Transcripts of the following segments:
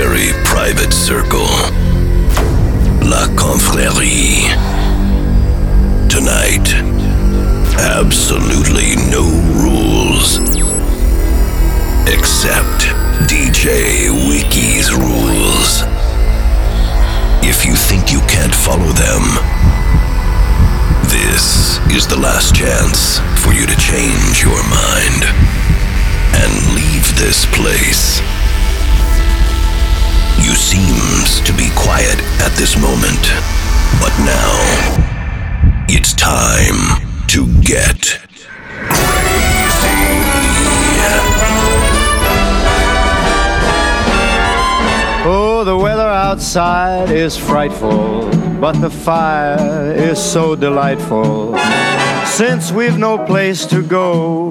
very private circle. La Confrérie. Tonight, absolutely no rules. Except DJ Wiki's rules. If you think you can't follow them, this is the last chance for you to change your mind and leave this place. You seems to be quiet at this moment, but now it's time to get crazy. Oh, the weather outside is frightful, but the fire is so delightful. Since we've no place to go,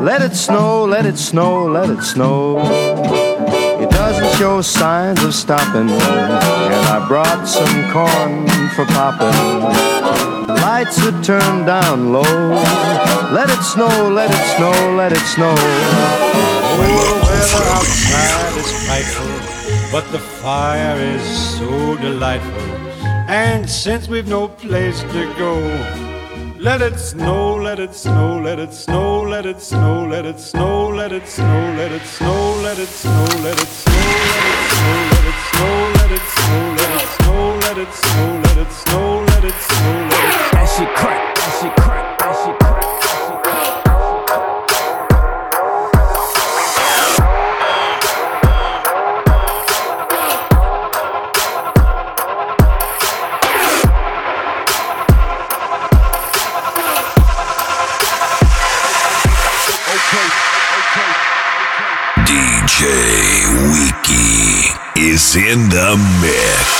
let it snow, let it snow, let it snow. Show signs of stopping, and I brought some corn for popping. Lights are turned down low. Let it snow, let it snow, let it snow. Oh, the weather outside is frightful, but the fire is so delightful. And since we've no place to go, let it snow, let it snow, let it snow, let it snow, let it snow, let it snow, let it snow, let it snow, let it snow, snow, let it snow, let it snow, let it snow, let it snow, let it snow, let it snow. Let it snow. That shit crack, that shit crack, that shit crack. In the mix.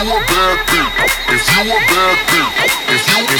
If you a bad bitch, if you a bad bitch, if you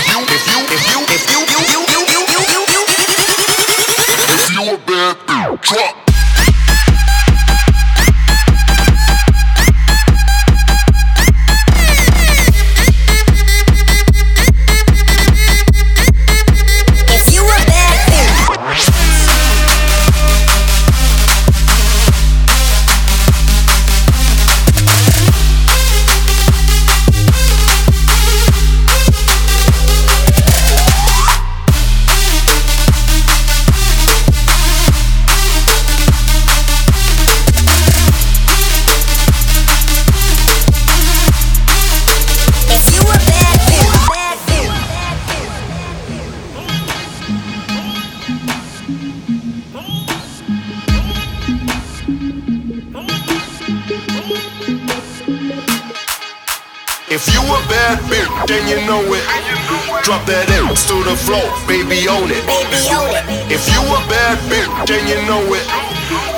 floor, baby own it. Baby own it. If you a bad bitch, then you know it.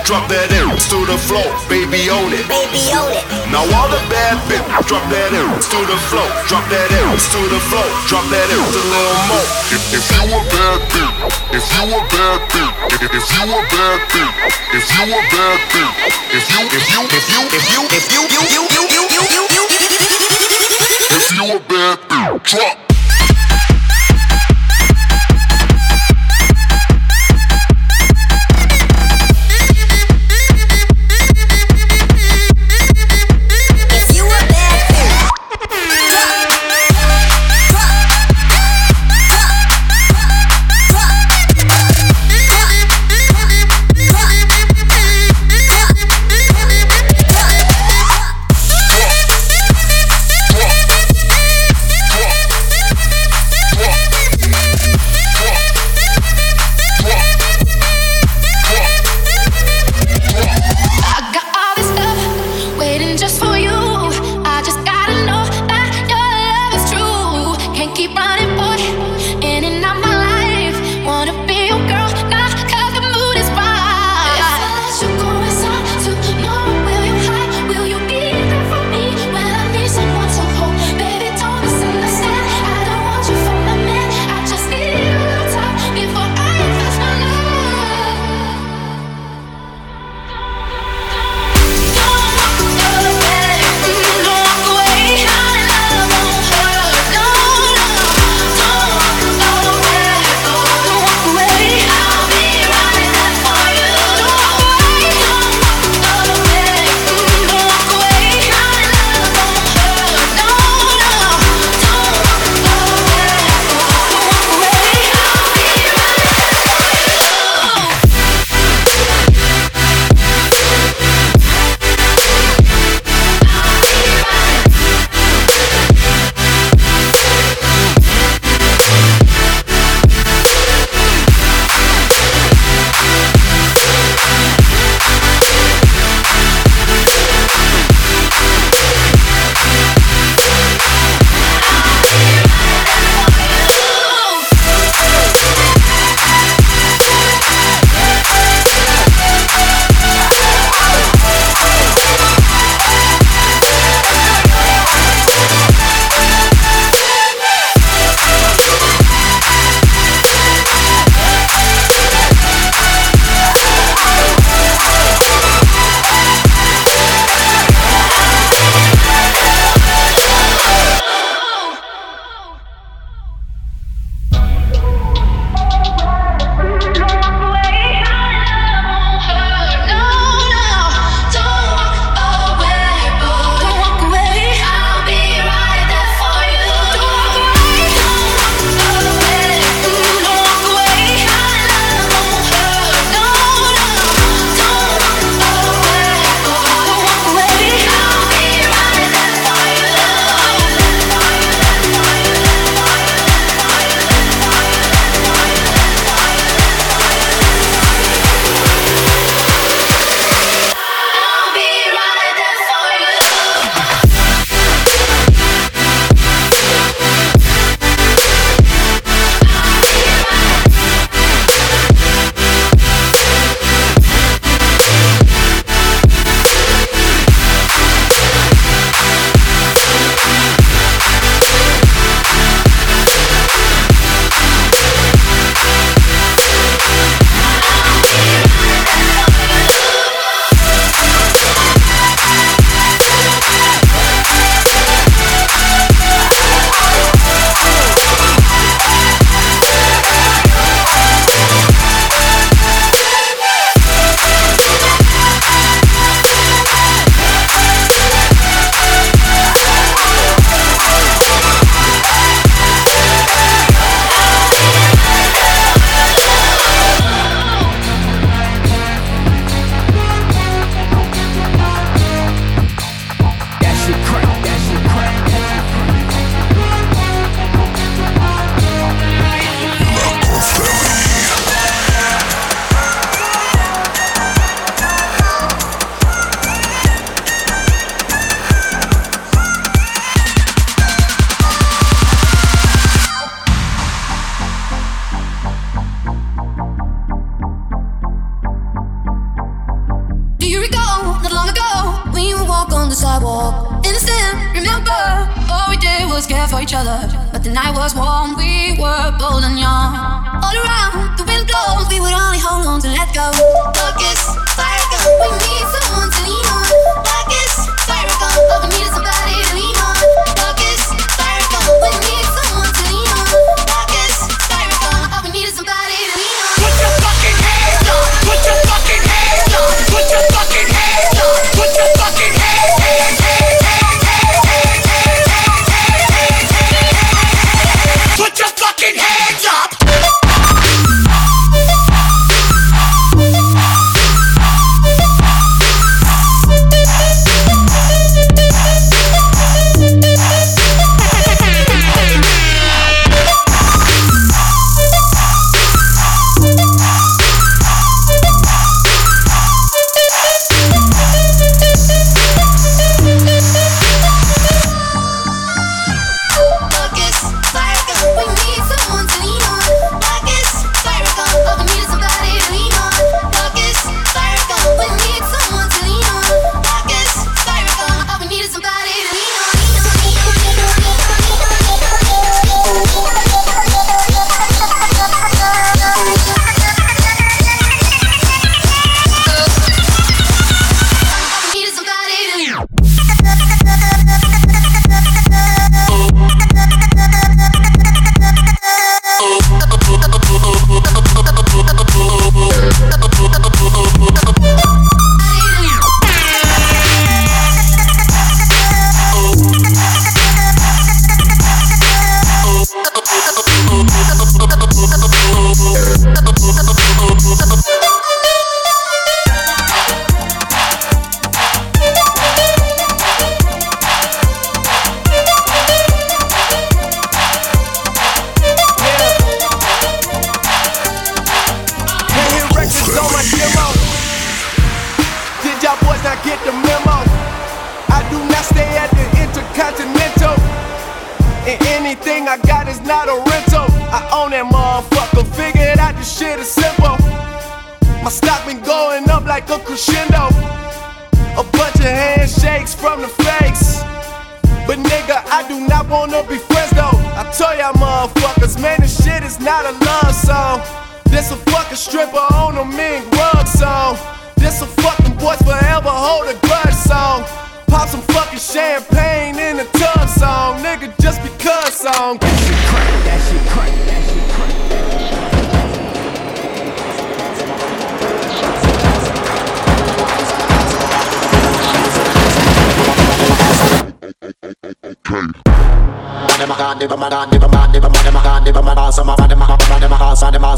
Drop that in to the floor, baby own it. Baby own it. Now all the bad bitches, drop that in to the floor, drop that in to the floor, drop that in a little more. If, if you a bad bitch, if you a bad bitch, if, if you a bad bitch, if you a bad bitch, if you if you if you if you if you you you you you you you you if you a bad bitch, drop. If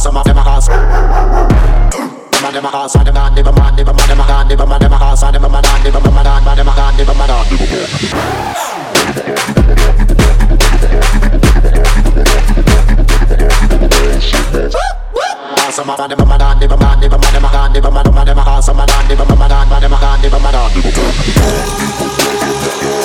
some of them are ass. Them are them are ass, and them are never man, never man, them are gone, never man, them are ass, and them are man, never man, man, man, them are gone, never man, man. Some of them are done, never man, never man, them are gone, never man, man, them are ass, some are done, never man, man, man, them are gone, never man, man.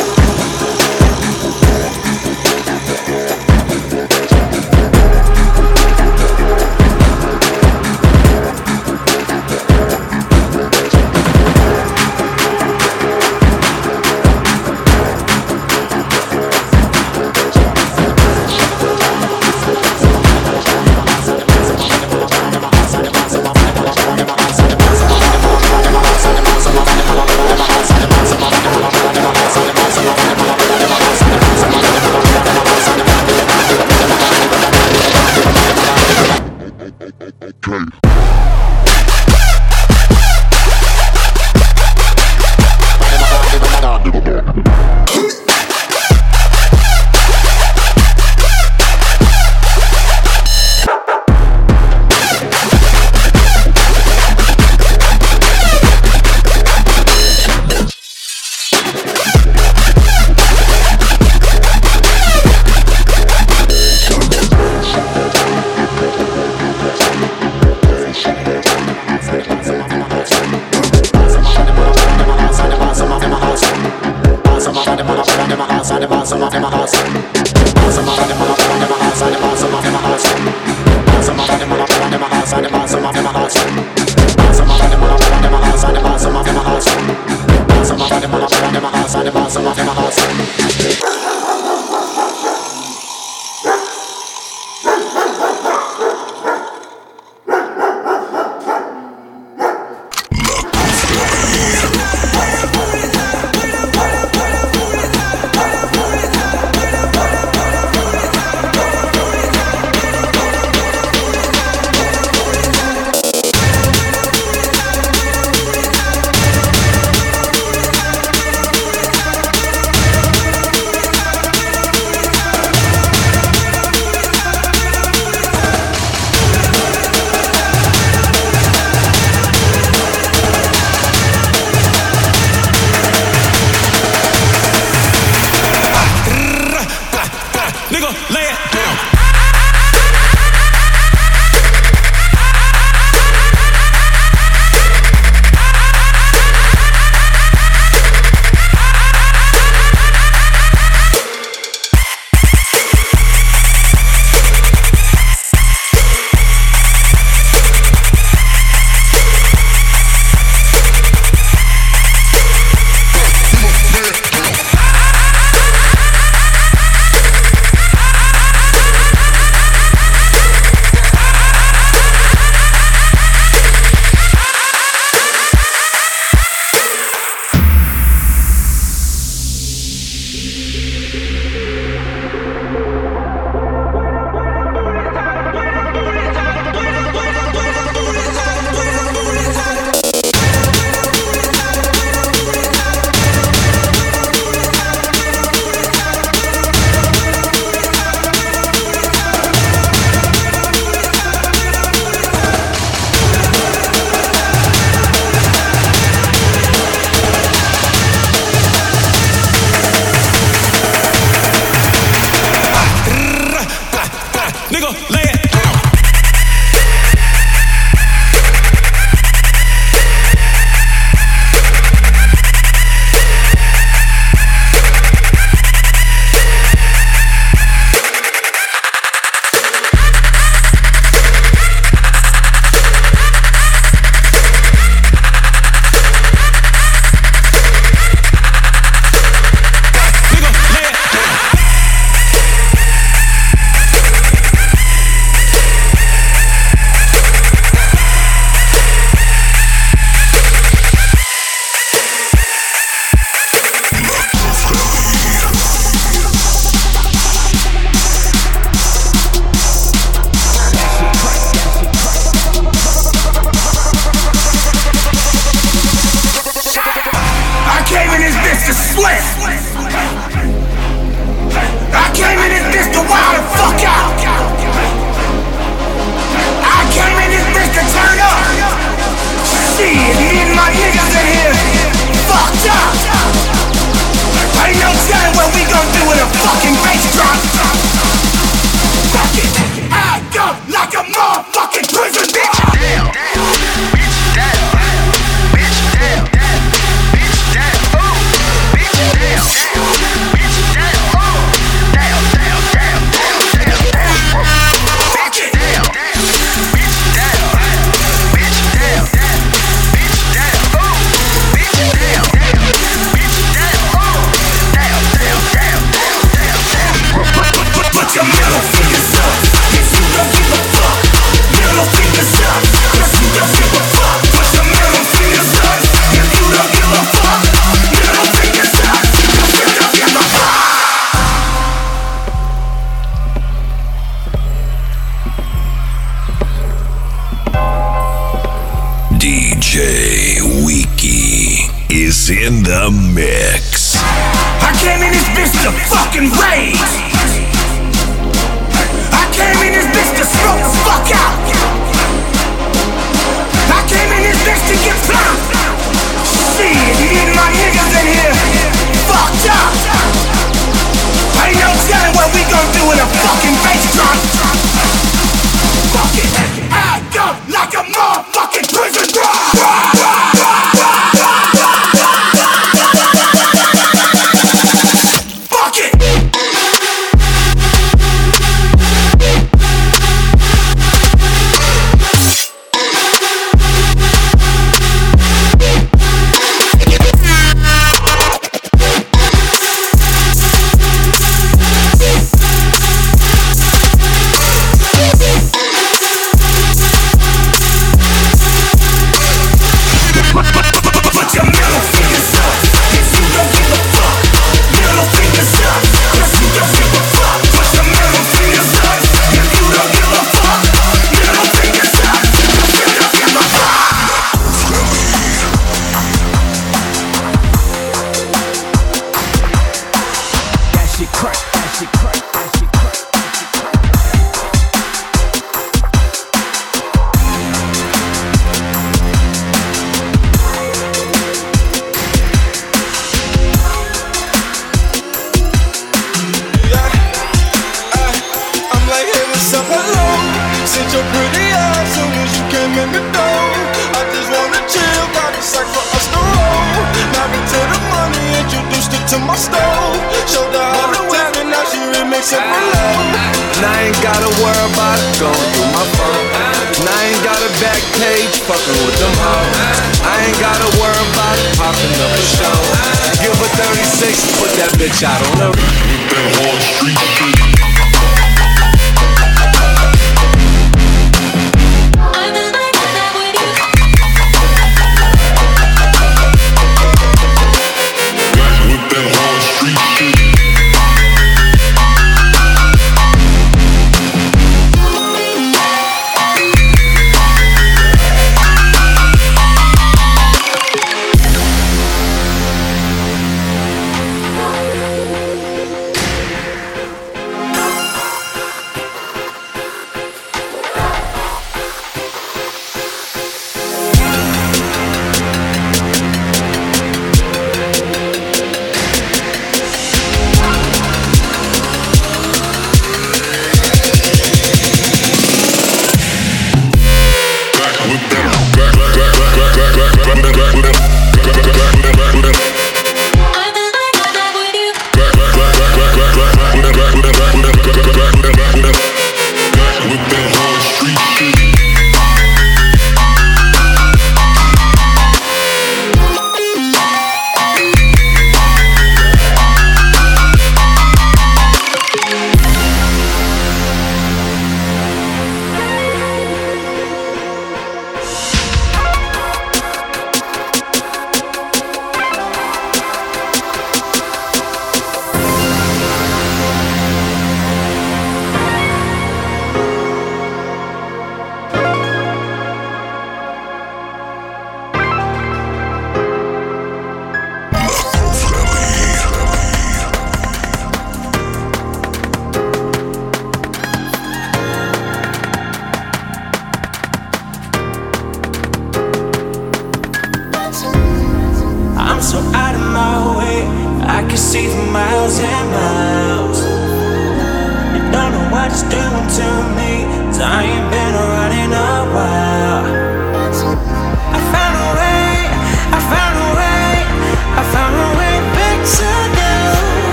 Bitch out on the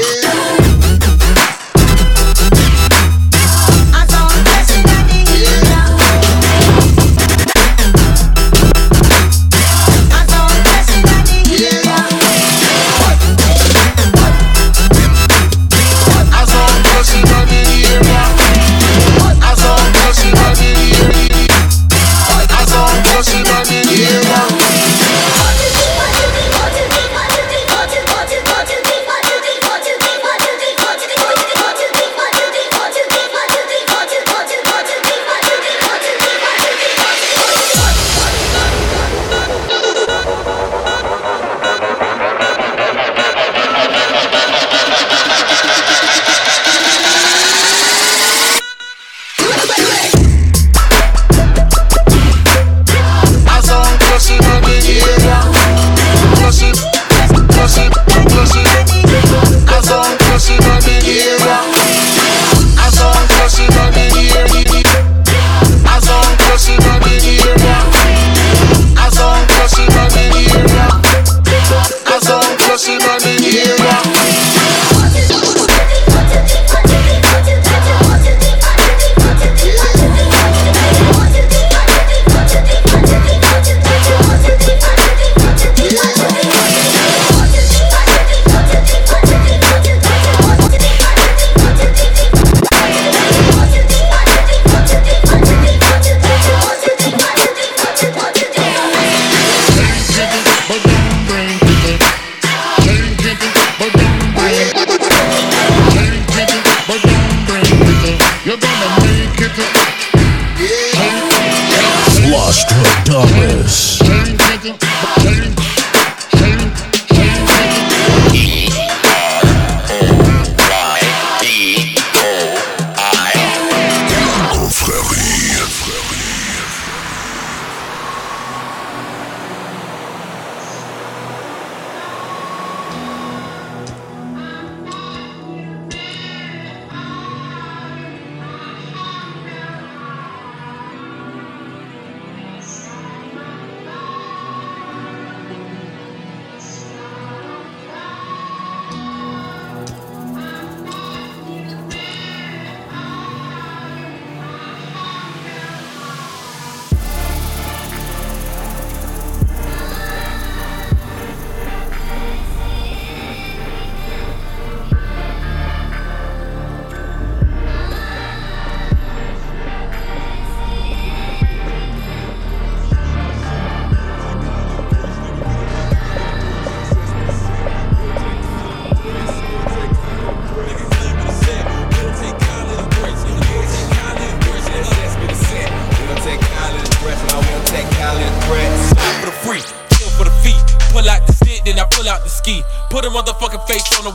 Yeah.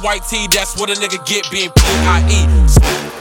White tee, that's what a nigga get being P.I.E.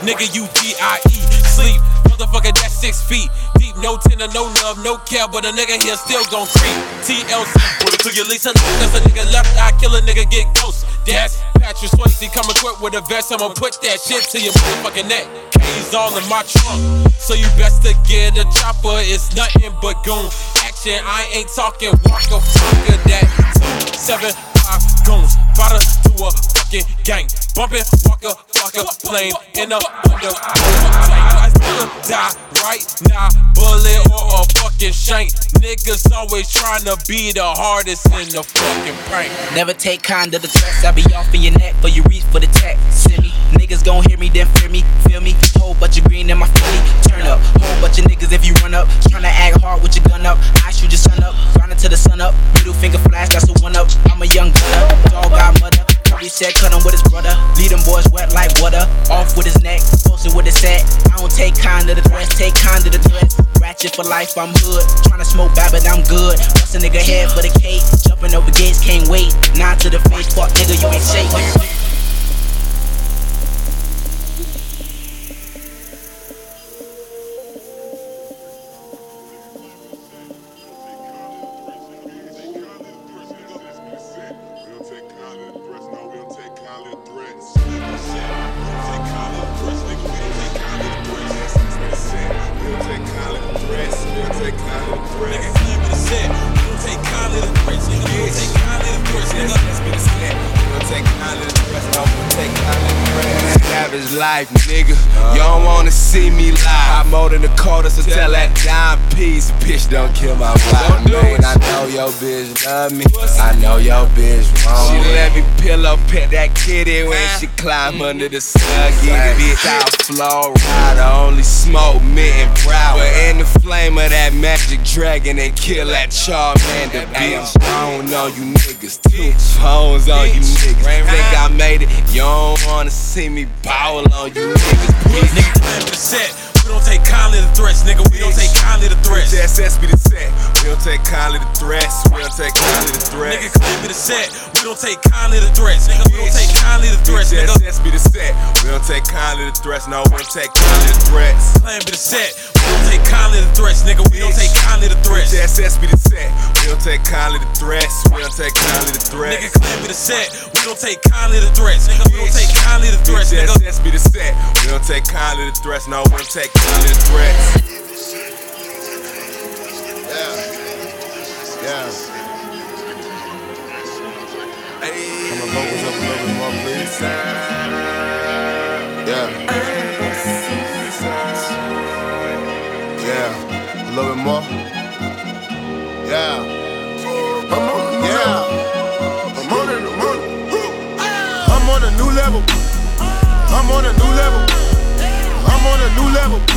Nigga, you P.I.E. Sleep, motherfucker, that's six feet deep. No tender, no love, no care, but a nigga here still gon' creep. TLC, put it to your Lisa. That's a nigga left eye, kill a nigga, get ghost. That's Patrick Swayze, come equipped with a vest. I'ma put that shit to your motherfucking neck. K's all in my trunk, so you best to get a chopper. It's nothing but goon action. I ain't talking walker, fucker that. Two, seven, five goons, bought to a fucking gang. Bumping, Waka Flocka, plane in a window. I still die right now, bullet or a fucking shank. Niggas always trying to be the hardest in the fucking prank. Never take kind to the threats. I be off in your neck for you reach for the tech. Send me. Niggas gon' hear me, then fear me. Feel me? Whole bunch of green in my Philly. Turn up. Whole bunch of niggas if you run up. Tryna act hard with your gun up. I shoot your son up. Grinding till the sun up. Middle finger flash, that's the one up. I'm a young gunner. Dog got mother. Probably said cut him with his brother. Lead them boys wet like water. Off with his neck. Posted with his set. I don't take kind of the threats. Take kind of the threats. Ratchet for life, I'm hood. Tryna smoke bad, but I'm good. Bust a nigga head for the cake. Jumping over gates, can't wait. Nine to the face, fuck nigga, you ain't safe. Nigga. Don't wanna see me live. I'm more than a quarter, so tell that dime piece. Bitch, don't kill my vibe. Man, I know your bitch love me. I know your bitch want She let me pillow pet that kitty when she climb under the snuggie. Bitch, out flow rider, only smoke mint and brown. But in the flame of that magic dragon and kill that Charmander, bitch. I don't know you niggas. Two phones on you niggas. Think I made it? You don't wanna see me ball on you niggas. Nigga, claim the set. We don't take kindly to threats, nigga. We don't take kindly to threats. Be the set. We don't take kindly to threats. We don't take kindly to threats. Nigga, claim me the set. We don't take kindly to threats, nigga. We don't take kindly to threats, nigga. SS be the set. We don't take kindly to threats. No, we don't take kindly to threats. Claim me the set. We don't take kindly to threats, nigga. We don't take kindly to threats. SS be the set. We don't take kindly to threats. We don't take kindly to threats. Nigga, claim me the set. We don't take kindly to threats, nigga. We don't take kindly to threats, nigga. SS be the set. We don't take kindly to threats. No, we don't take kindly to threats. Yeah. Hey. Vocals up a little bit more, please. Yeah. Yeah. A little bit more. Yeah. Yeah. I'm on a new level. I'm on a new level. I'm on a new level.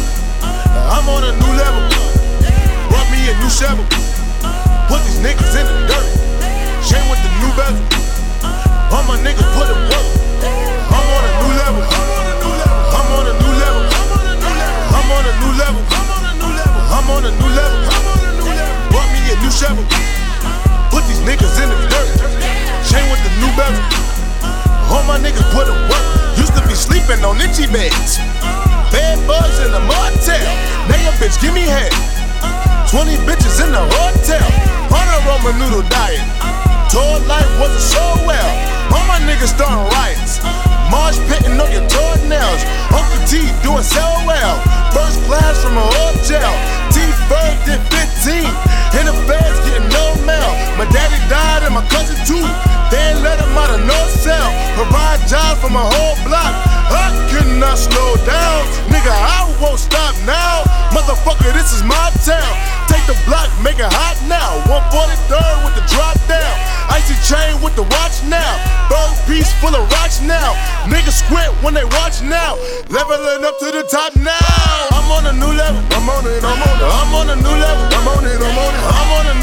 Motherfucker, this is my town. Take the block, make it hot now. 143rd with the drop down. Icy chain with the watch now. Bird piece full of rocks now. Niggas squint when they watch now. Leveling up to the top now. I'm on a new level. I'm on it, I'm on it. I'm on a new level. I'm on it, I'm on it. I'm on a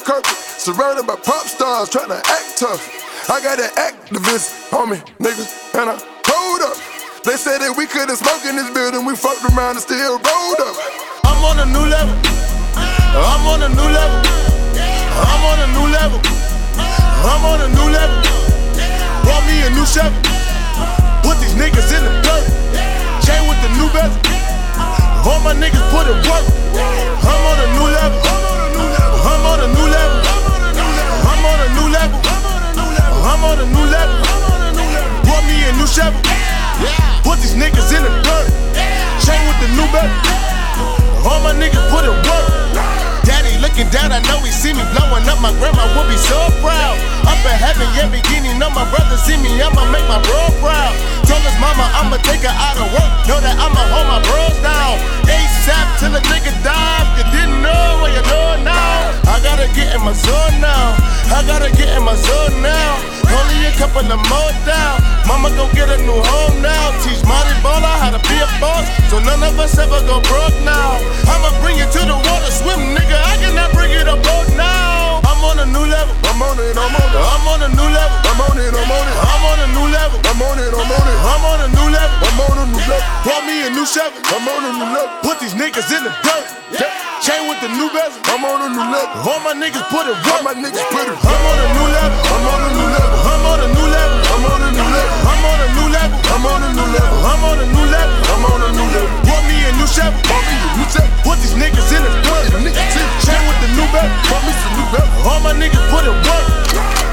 red carpet, surrounded by pop stars, trying to act tough. I got an activist on me, niggas, and I hold up. They said that we couldn't smoke in this building, we fucked around and still My grandma will be so proud. Up in heaven, yeah, beginning. Know my brother see me, I'ma make my bro proud. Told his mama I'ma take her out of work. Know that I'ma hold my bros down. ASAP till a nigga die. You didn't know, well you know now. I gotta get in my zone now. I gotta get in my zone now. Only a couple of more down. Mama gon' get a new home now. Teach Marty Baller how to be a boss. So none of us ever go broke now. I'ma bring you to the water, swim, nigga. I cannot bring you to boat now. I'm on a new level. I'm on it, I'm on it. I'm on a new level. I'm on it, I'm on it. I'm on a new level. I'm on it, I'm on it. I'm on a new level. I'm on a new level. Bought me a new Chevy. I'm on a new level. Put these niggas in the dirt. Chain with the new bezel. I'm on a new level. All my niggas put it work. All my niggas put it. I'm on a new level. I'm on a new level. I'm on a new level. I'm on a new level. I'm on a new level. I'm on a new level. I'm on a new level. I'm on a new level new chef, bought me a new. Put these niggas in the dirt. Niggas in chain with the new belt. Bought me some new belt. All my niggas put in work.